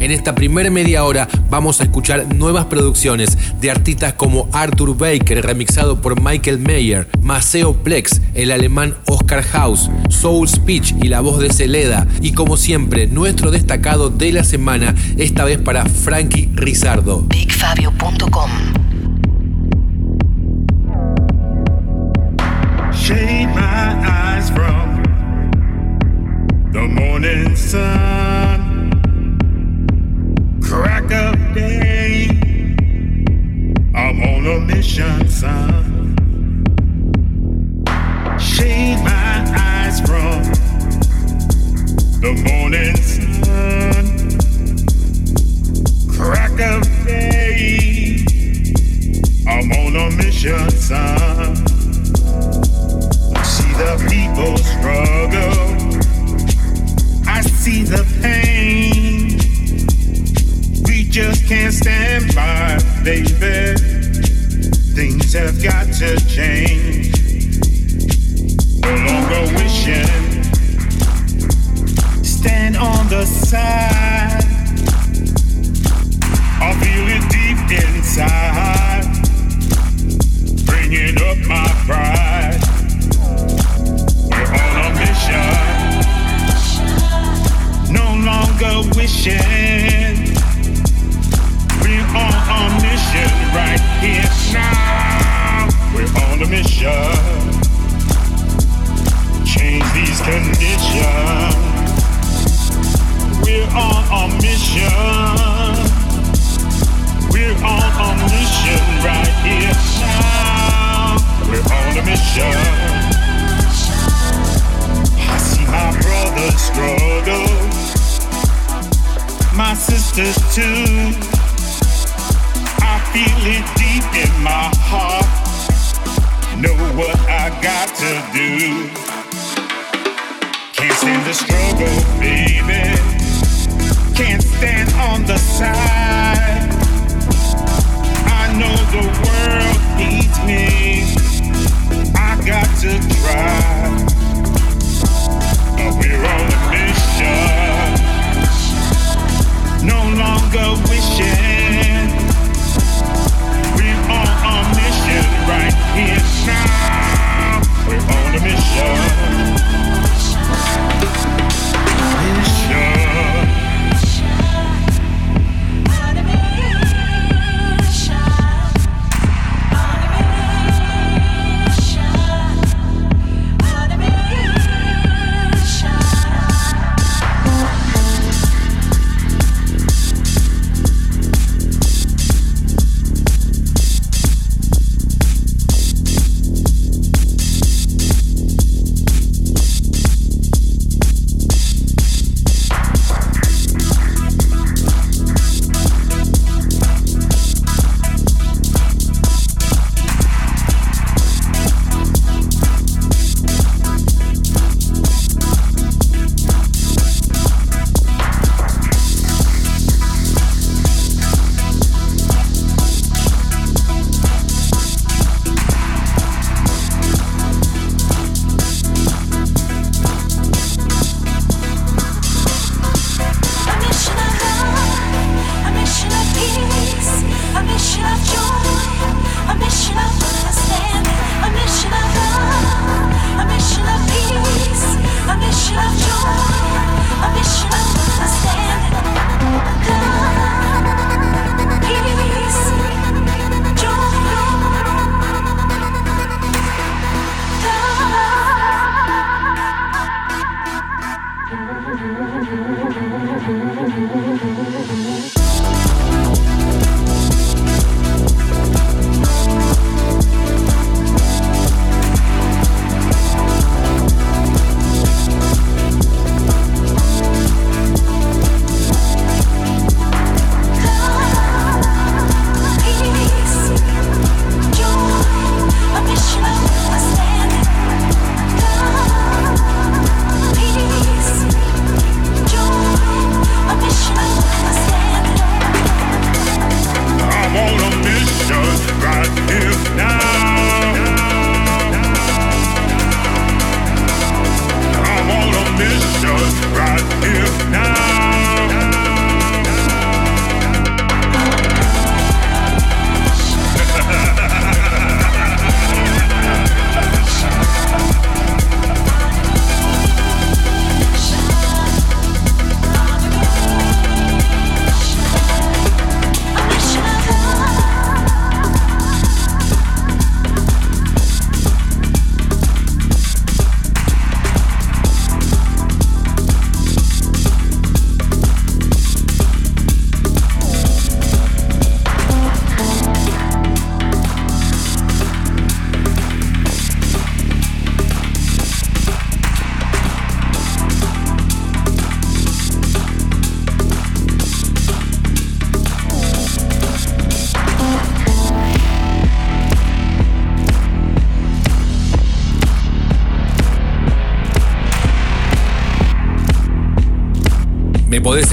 En esta primera media hora vamos a escuchar nuevas producciones de artistas como Arthur Baker, remixado por Michael Mayer, Maceo Plex, el alemán Oscar House, Soul Speech y la voz de Celeda, y como siempre, nuestro destacado de la semana, esta vez para Frankie Rizardo. BigFabio.com Shade my eyes from the morning sun. Crack of day. I'm on a mission, son. Shade my eyes from the morning sun. Crack of day. I'm on a mission, son. See the people struggle. I see the pain just can't stand by, baby. Things have got to change. No longer wishing. Stand on the side. I feel it deep inside. Bringing up my pride. We're on a mission. No longer wishing mission right here now. We're on a mission. Change these conditions. We're on a mission. We're on a mission right here now. We're on a mission. I see my brothers struggle, my sisters too feel it deep in my heart. Know what I got to do. Can't stand the struggle, baby. Can't stand on the side. I know the world needs me. I got to try. But we're on a mission. No longer wishing We're on a mission. Me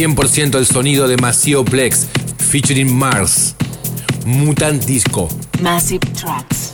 100% el sonido de Maceo Plex, featuring Mars. Mutant Disco. Massive Tracks.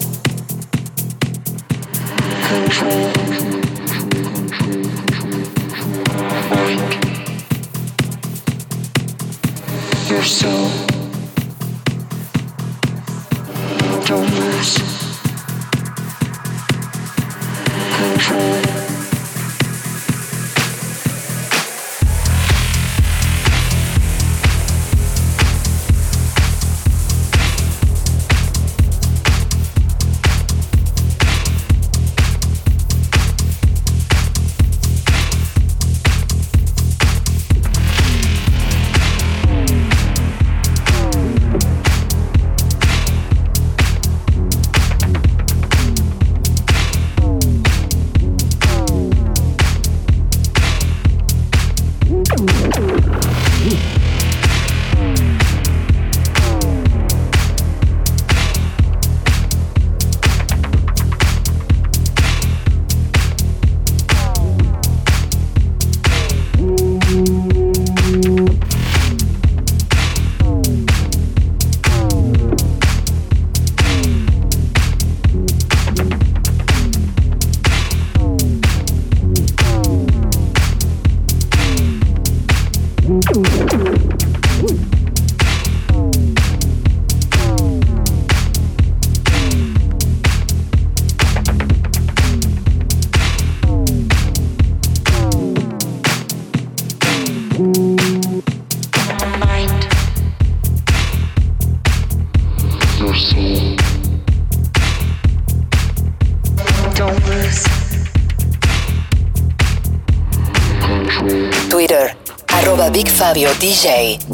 DW DJ.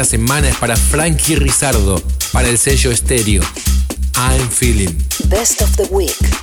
Esta semana es para Frankie Rizardo, para el sello estéreo. I'm Feeling. Best of the Week.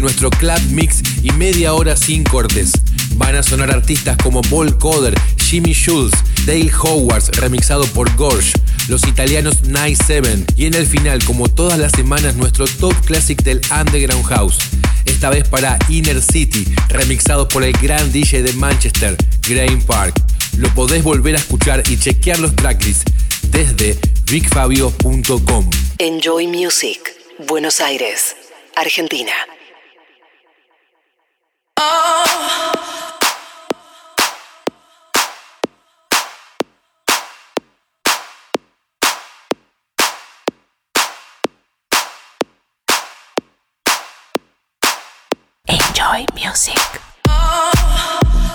Nuestro club mix y media hora sin cortes. Van a sonar artistas como Paul Coder, Jimmy Schulz, Dale Howards remixado por Gorge, los italianos Night Seven y en el final, como todas las semanas, nuestro top classic del Underground House. Esta vez para Inner City, remixado por el gran DJ de Manchester, Graham Park. Lo podés volver a escuchar y chequear los tracklists desde vicfabio.com. Enjoy Music, Buenos Aires, Argentina. Oh. Enjoy Music. Oh,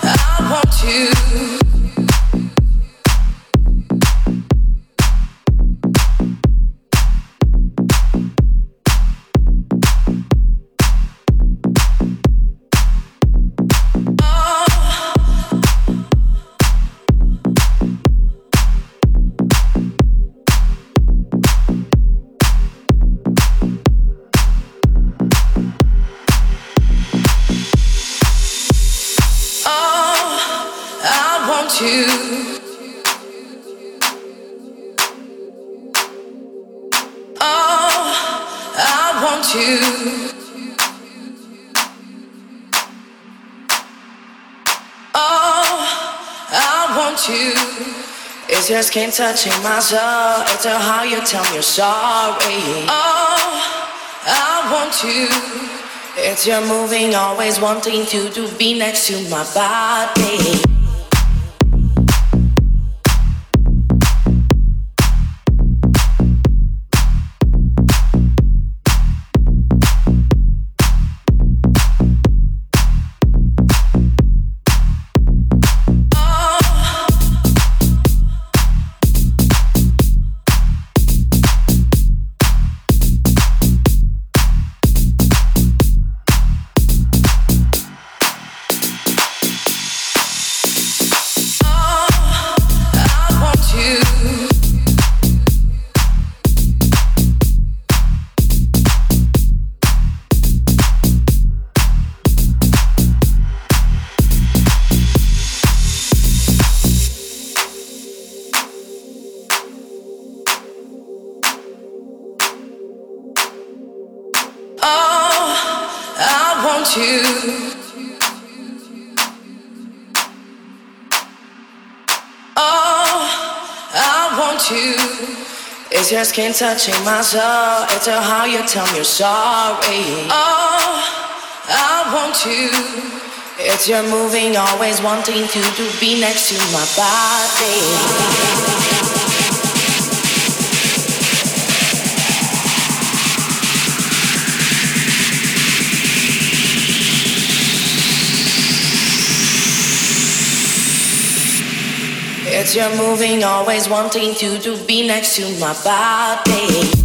I want you. Touching my soul. It's how you tell me you're sorry. Oh, I want you. It's your moving, always wanting to, to be next to my body. Skin touching my soul. It's a how you tell me you're sorry. Oh, I want you. It's your moving, always wanting to, to be next to my body. It's your moving, always wanting to, to be next to my body.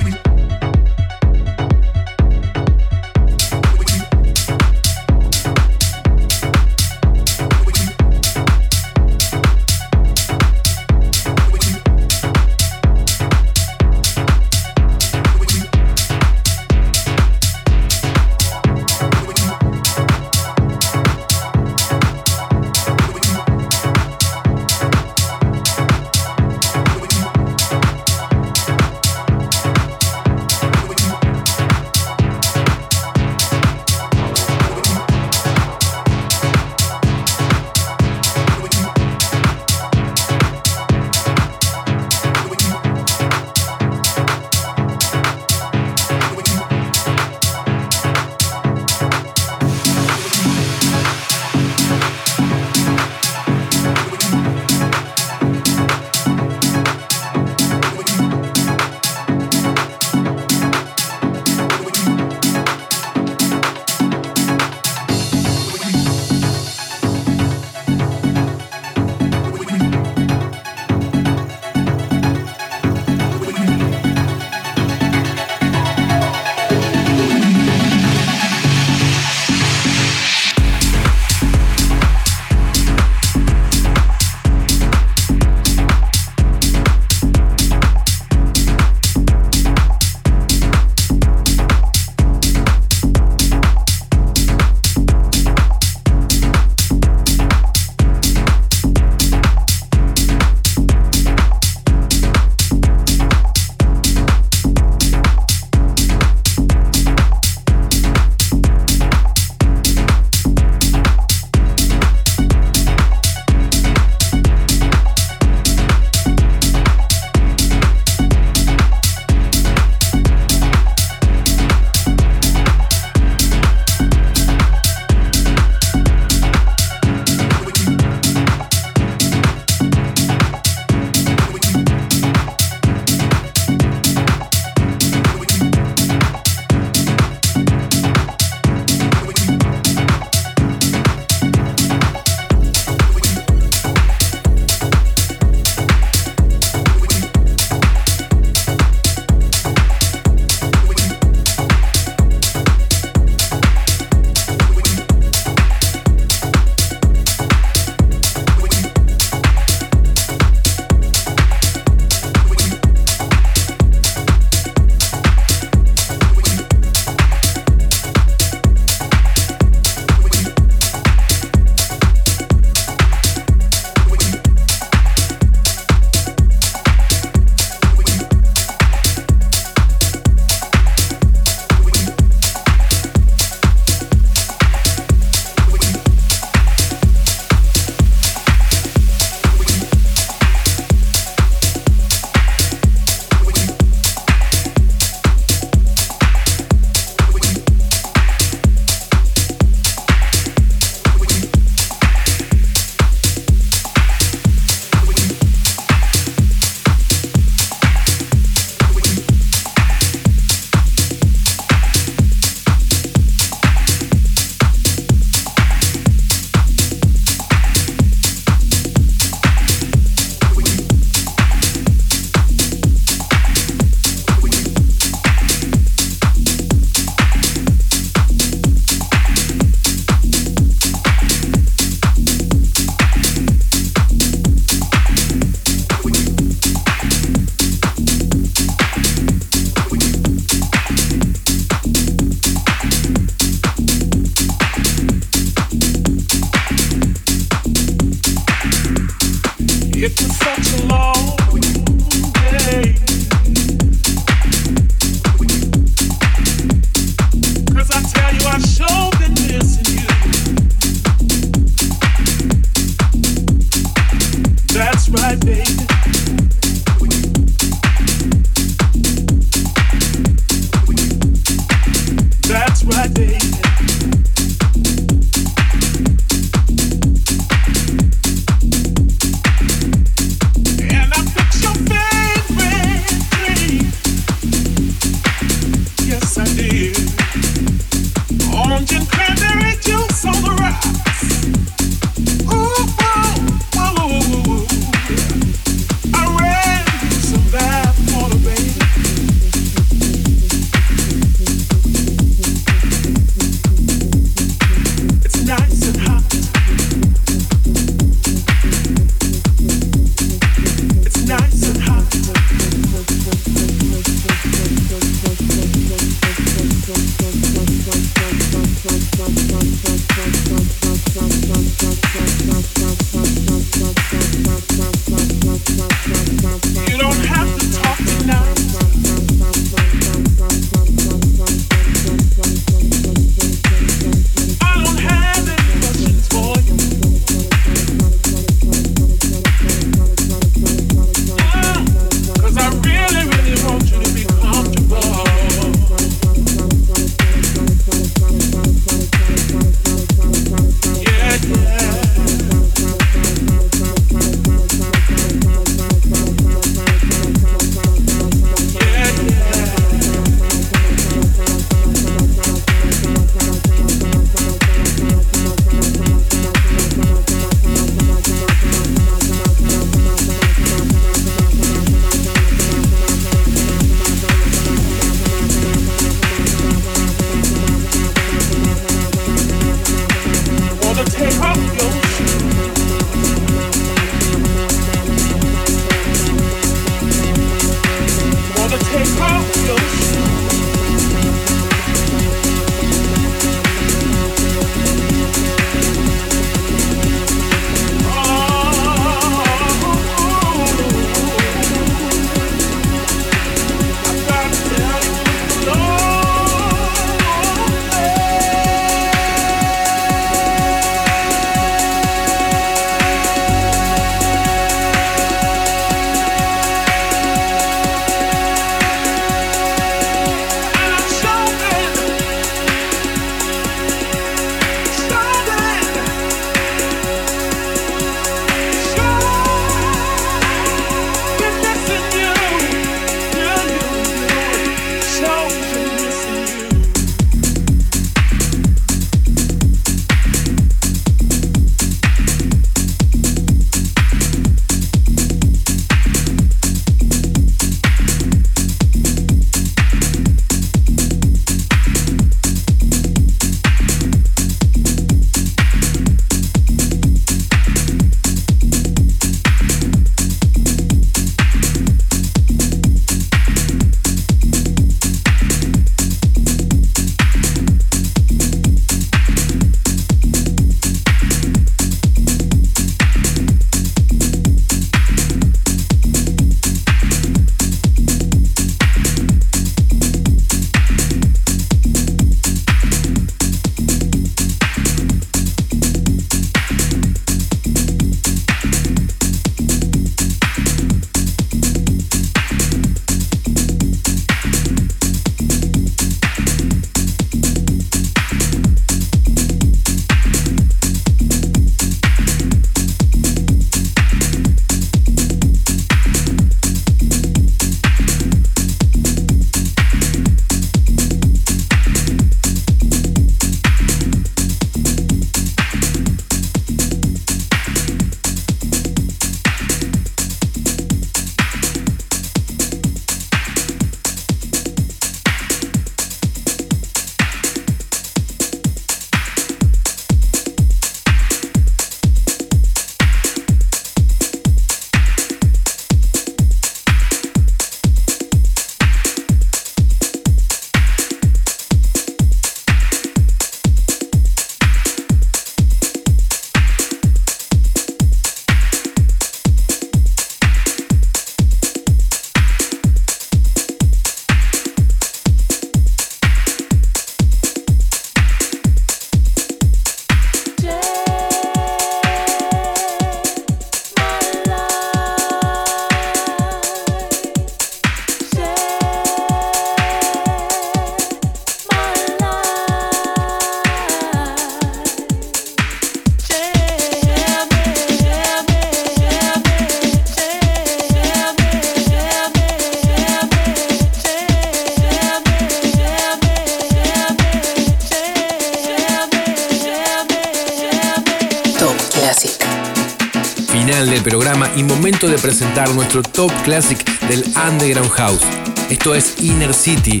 Top classic del Underground House. Esto es Inner City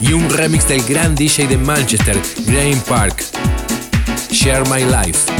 y un remix del gran DJ de Manchester, Graham Park. Share My Life.